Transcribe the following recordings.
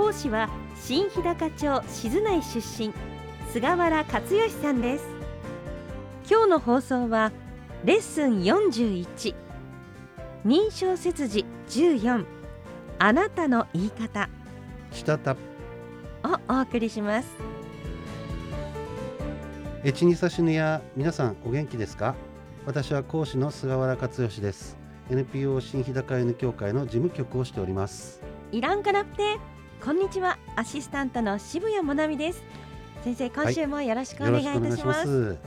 講師は新日高町静内出身菅原克義さんです。今日の放送はレッスン41認証切字14あなたの言い方。したた。をお送りします。エチニサシヌや皆さんお元気ですか？私は講師の菅原克義です。NPO 新日高 N 協会の事務局をしております。イランカナプテこんにちは。アシスタントの渋谷もなみです。先生今週もよろしくお願いいたします,、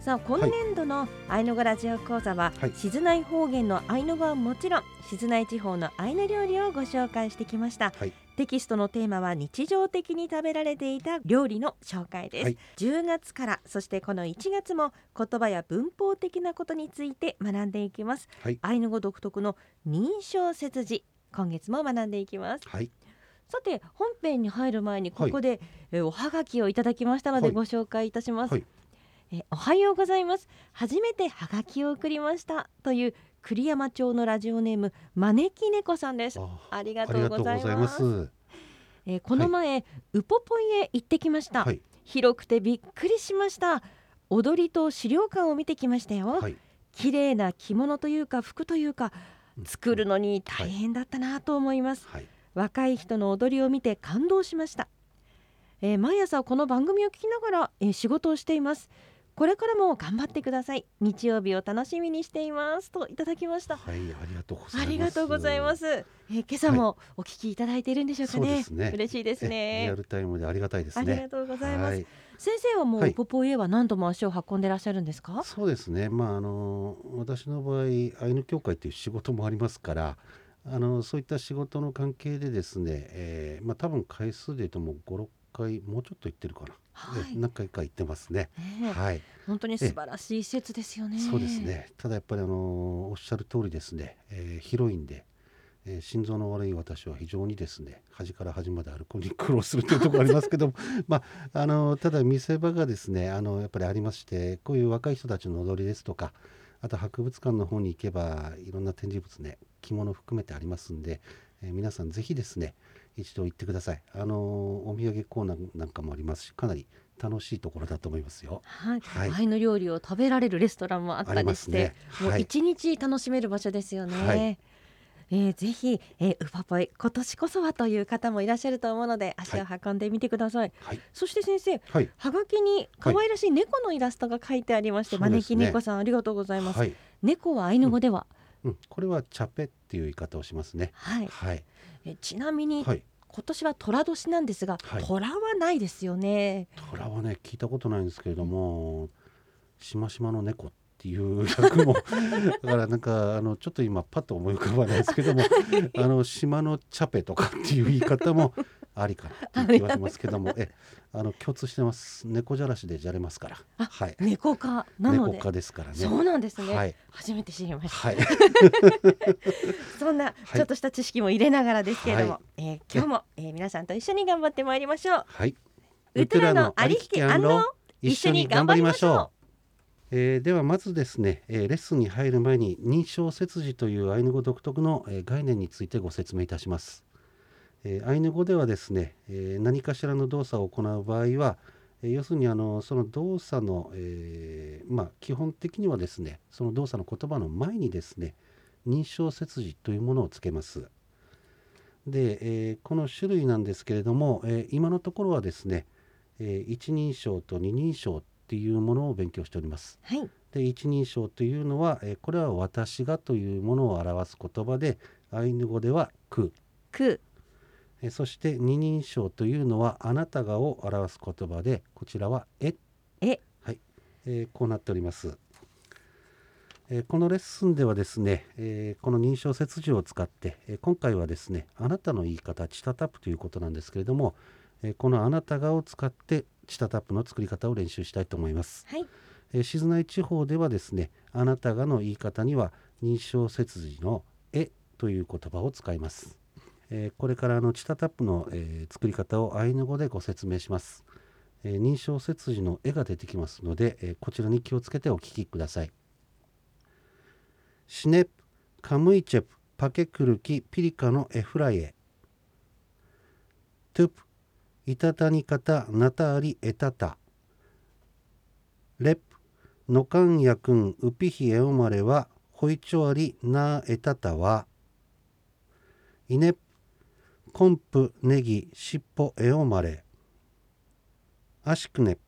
さあ今年度のアイヌ語ラジオ講座は、はい。静内方言のアイヌ語はもちろん静内地方のアイヌ料理をご紹介してきました、はい。テキストのテーマは日常的に食べられていた料理の紹介です、はい。10月からそしてこの1月も言葉や文法的なことについて学んでいきます。はい。アイヌ語独特の認証切字今月も学んでいきます。はいさて本編に入る前にはいここで、えおはがきをいただきましたのではい。ご紹介いたします、はい。えおはようございます。初めてはがきを送りました。という栗山町のラジオネーム招き猫さんです。あありがあとうございます。えーこの前、ウポポイへ行ってきました、はい。広くてびっくりしました。踊りと資料館を見てきましたよ、はい。綺麗な着物というか服というかうん。作るのに大変だったなと思います、はい若い人の踊りを見て感動しました、えー毎朝この番組を聞きながら、えー仕事をしています。これからも頑張ってください。日曜日を楽しみにしています。といただきました。はいありがとうございます。ありがとうございます、えー今朝もお聞きいただいているんでしょうかね,、そうですね。嬉しいですえリねアルタイムでありがたいですありがねとうございます、はい。先生はもう、はい。ポポイへは何度も足を運んでらっしゃるんですか？そうですね。まああの私の場合アイヌ協会という仕事もありますからあのそういった仕事の関係でですね、えーまあ多分回数で言うともう56回もうちょっと行ってるかな、はい。え何回か行ってますね。ねえ。はい。本当に素晴らしい施設ですよね。そうですね。ただやっぱりあのおっしゃる通りですね、えー広いんで、えー心臓の悪い私は非常にですね端から端まで歩くのに苦労するというところありますけども まああのただ見せ場がですねあのやっぱりありましてこういう若い人たちの踊りですとかあと博物館の方に行けばいろんな展示物ね着物含めてありますんで、えー皆さんぜひですね一度行ってください。あのお土産コーナーなんかもありますしかなり楽しいところだと思いますよ。はい、はい。アイヌ料理を食べられるレストランもあったありりして、ね。はい。もう一日楽しめる場所ですよね。はいえーぜひ、えーウパポイ今年こそはという方もいらっしゃると思うので足を運んでみてください。はい。そして先生、はい。はがきに可愛らしい猫のイラストが書いてありまして、そうですね。招き猫さんありがとうございます。はい、猫はアイヌ語では、うん、これはチャペっていう言い方をしますね。はい、はい。えちなみに、はい。今年は寅年なんですが、はい。虎はないですよね。虎はね聞いたことないんですけれどもしましまの猫っていう役も。だからなんかあのちょっと今パッと思い浮かばないですけども あの島のチャペとかっていう言い方もありかなって言われますけどもえあの共通してます。猫じゃらしでじゃれますから。あはい。猫科なので。猫科ですからね。そうなんですね、はい。初めて知りました。はい。そんなはい。ちょっとした知識も入れながらですけれども、はえー今日も、えー皆さんと一緒に頑張ってまいりましょう。はい。ウトラのありひき安納一緒に頑張りましょう。えーではまずですね、えーレッスンに入る前に認証切字というアイヌ語独特の、えー概念についてご説明いたします。えーアイヌ語ではですね、えー何かしらの動作を行う場合は、えー要するにあのその動作の、えーまあ、基本的にはですねその動作の言葉の前にですね認証切字というものをつけます。で、えーこの種類なんですけれども、えー今のところはですね、えー一人称と二人称っていうものを勉強しております。はい、で一人称というのは、えーこれは私がというものを表す言葉でアイヌ語では「く。く、」えーそして二人称というのは「あなたが」を表す言葉でこちらは「え」え、はい、えーこうなっております。えーこのレッスンではですね、えーこの認証切字を使って、えー今回はですねあなたの言い方チタタップということなんですけれども、えーこのあなたがを使ってチタタップの作り方を練習したいと思います、はい。えー静内地方ではですねあなたがの言い方には認証切字のえという言葉を使います、えーこれからあのチタタップの、えー作り方をアイヌ語でご説明します、えー認証切字の絵が出てきますので、えーこちらに気をつけてお聞きください。シネプカムイチェプパケクルキピリカのエフライエトゥプいたたにかたなたありえたた。レプ、のかんやくんうぴひえおまれは、ほいちょありなあえたたは。いねぷ、こんぷねぎしっぽえおまれ。あしくねぷ、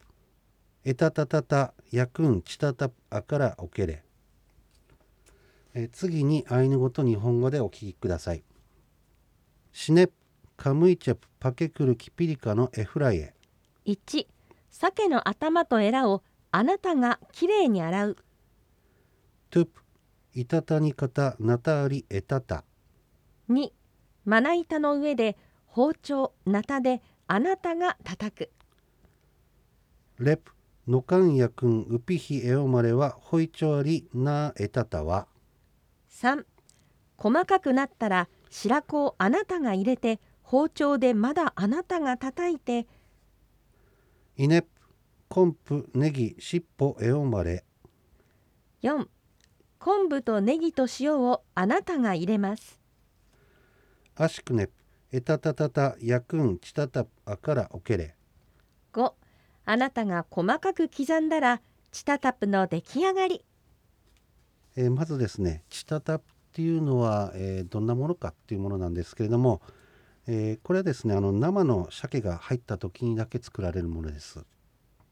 えたたたたやくんちたたあからおけれ。え次にアイヌ語と日本語でお聞きください。しねぷ、カムイチェプパケクルキピリカのエフライエ1鮭の頭とエラをあなたがきれいに洗う。トゥプイタタニカタナタアリエタタ。2まな板の上で包丁ナタであなたが叩く。レプノカンヤクンウピヒエオマレはホイチョアリナーエタタは。3細かくなったら白子をあなたが入れて包丁でまだあなたが叩いてイネプコンプネギシッポエオマレ4昆布とネギと塩をあなたが入れます。アシクネプエタタタタヤクンチタタアカラオケレ5あなたが細かく刻んだらチタタプの出来上がり。えーまずですねチタタプっていうのは、えーどんなものかっていうものなんですけれども、えーこれはですねあの生の鮭が入った時にだけ作られるものです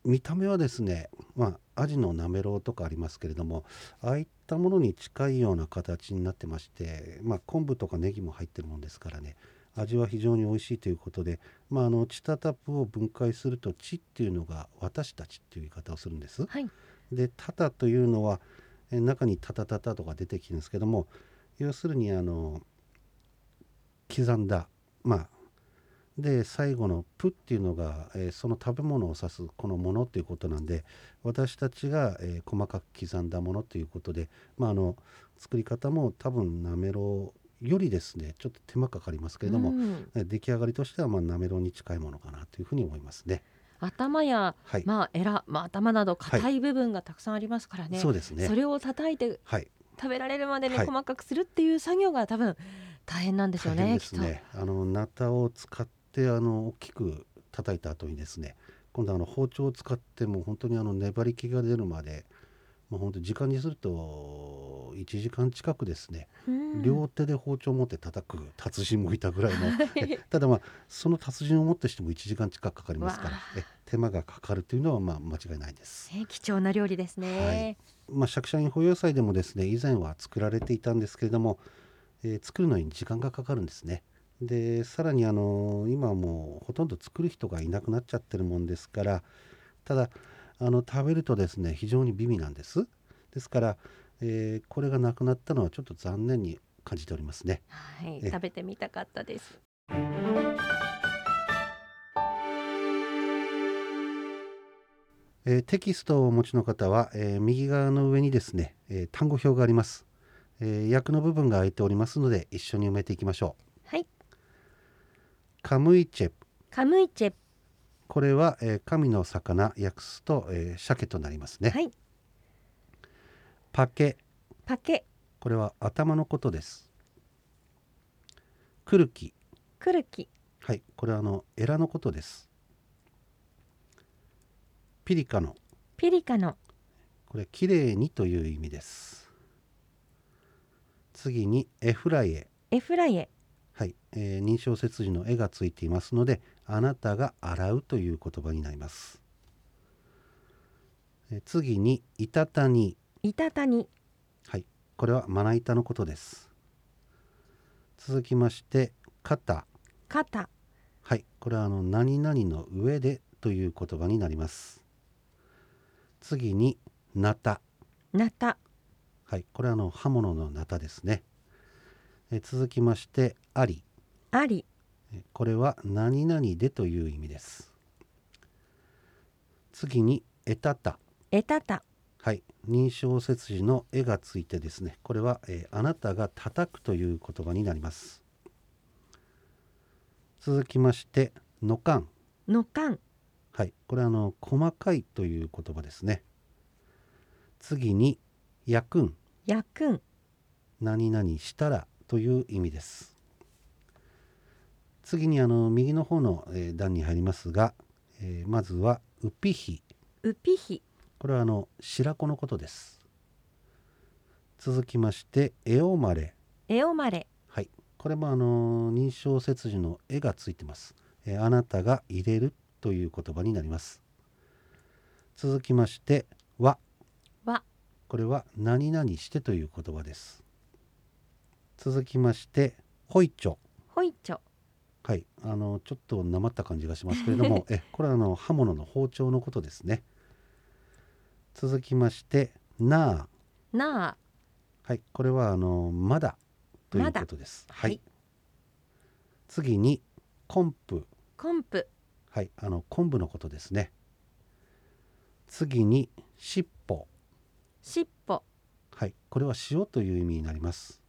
見た目はですねまあアジのなめろうとかありますけれどもああいったものに近いような形になってましてまあ昆布とかネギも入ってるもんですからね味は非常に美味しいということで、まあ、あのチタタプを分解すると「チ」っていうのが私たちっていう言い方をするんです。はいで「タタ」というのはえー中に「タタタタ」とか出てきるんですけども要するにあの刻んだまあで最後の「プ」っていうのが、えーその食べ物を指すこのものっていうことなんで私たちが、えー細かく刻んだものということで、まあ、あの作り方も多分なめろうよりですねちょっと手間かかりますけれども、うん。えー出来上がりとしてはまあなめろうに近いものかなというふうに思いますね。頭や、はい、まあ、エラ、まあ、頭など硬い部分がたくさんありますからね、そうですね。そ。れを叩いてはい。食べられるまでにはい。細かくするっていう作業が多分大変なんですよねですね。あのナタを使ってあの大きく叩いた後にですね、今度あの包丁を使ってもう本当にあの粘り気が出るまで、もう本当時間にすると1時間近くですね、両手で包丁を持って叩く達人もいたぐらいの。は いえただまあその達人をもってしても1時間近くかかりますから手間がかかるというのはまあ間違いないです。ね貴重な料理ですね、まあ、シャクシャイン保養祭でもですね以前は作られていたんですけれども、えー作るのに時間がかかるんですね。でさらにあの今はもうほとんど作る人がいなくなっちゃってるもんですからただあの食べるとですね非常に美味なんです。ですから、えーこれがなくなったのはちょっと残念に感じておりますね。はい、え食べてみたかったですえーテキストをお持ちの方は、えー右側の上にですね、えー単語表があります、えー訳の部分が空いておりますので一緒に埋めていきましょう。はい。カムイチェプ。カムイチェこれは、えー神の魚訳すと、えー鮭となりますね。はい。パケ。パケ。これは頭のことです。クルキ。クルキ。はい。これはあのエラのことです。ピリカの。ピリカの。これきれいにという意味です。次にエフライエエフライエはい、えー認証切字の絵がついていますのであなたが洗うという言葉になります。えー次にいたたにイタタニ。はい、これはまな板のことです。続きまして肩。肩。はい、これはあの何々の上でという言葉になります。次になた。ナタはいこれはあの刃物のナタですね。え続きましてありありえこれは何々でという意味です。次にえたたえたたはい認証切字の絵がついてですね。これは、えーあなたが叩くという言葉になります。続きましてのかん。のかん。はいこれはあの細かいという言葉ですね。次にやくん。やくん。何々したらという意味です。次にあの右の方の、えー段に入りますが、えーまずはうぴひ。うぴひ。これはあの白子のことです。続きましてえおまれ。えおまれ。はい。これもあの認証切字の絵がついてます、えーあなたが入れるという言葉になります。続きましてわわこれは何々してという言葉です。続きましてほいちょ。ほいちょ。はい。あのちょっとなまった感じがしますけれども えこれはあの刃物の包丁のことですね。続きましてなあ。なあ。はい。これはあのまだということです。はい。次に昆布コンプはい。あの昆布のことですね。次にしっぽしっぽはい。これは塩という意味になります。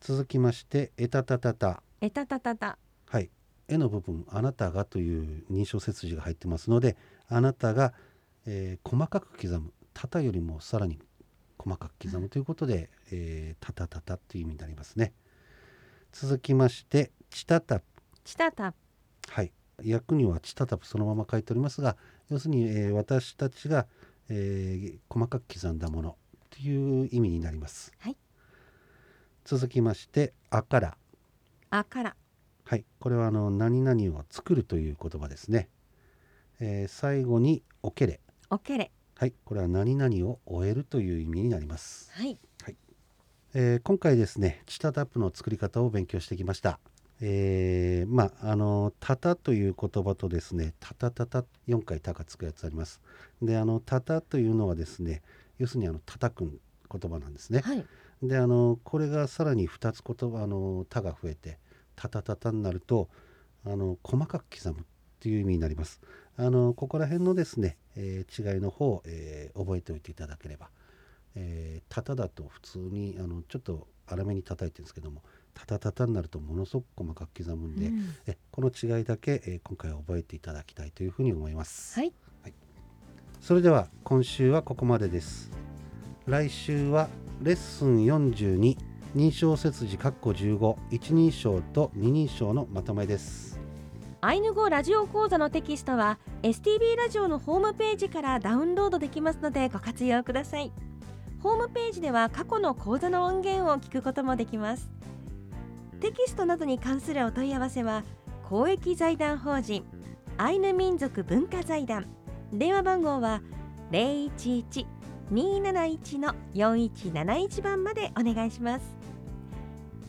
続きましてえたたたたえたたたたはい。絵の部分あなたがという認証切字が入ってますのであなたが、えー細かく刻む。たたよりもさらに細かく刻むということで、えーたたたたという意味になりますね。続きましてちたたちたたはい。訳にはチタタプそのまま書いておりますが要するに、えー私たちが、えー細かく刻んだものという意味になります、はい。続きましてあから。あから。はい。これはあの何々を作るという言葉ですね、えー最後におけれ。おけれ。はい。これは何々を終えるという意味になります。はい。えー今回ですねチタタップの作り方を勉強してきました。えーまああの「たた」という言葉とですね「たたたた」4回「た」がつくやつあります。であの「たた」というのはですね要するにあの叩く言葉なんですね。はいであのこれがさらに2つ言葉あの「た」が増えて「たたたた」になるとあの細かく刻むっていう意味になります。あのここら辺のですね、えー違いの方を、えー覚えておいていただければえー、タタだと普通にあのちょっと粗めに叩いてるんですけどもタタタタになるとものすごく細かく刻むんで、うん。えこの違いだけ、えー今回は覚えていただきたいというふうに思います、はい。それでは今週はここまでです。来週はレッスン42認証切字括弧15一人称と二人称のまとめです。アイヌ語ラジオ講座のテキストは STB ラジオのホームページからダウンロードできますのでご活用ください。ホームページでは過去の講座の音源を聞くこともできますテキストなどに関するお問い合わせは公益財団法人アイヌ民族文化財団。電話番号は011-271-4171番までお願いします。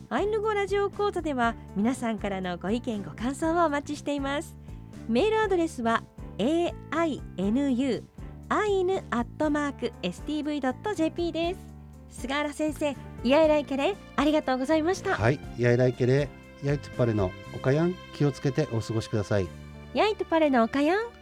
アイヌ語ラジオ講座では皆さんからのご意見ご感想をお待ちしています。メールアドレスは ainu アイヌアットマーク stv.jp です。菅原先生イヤイライケレありがとうございました、はいやいらいけれやいつっぱれのおかやん気をつけてお過ごしください。ヤイトパレのおかやん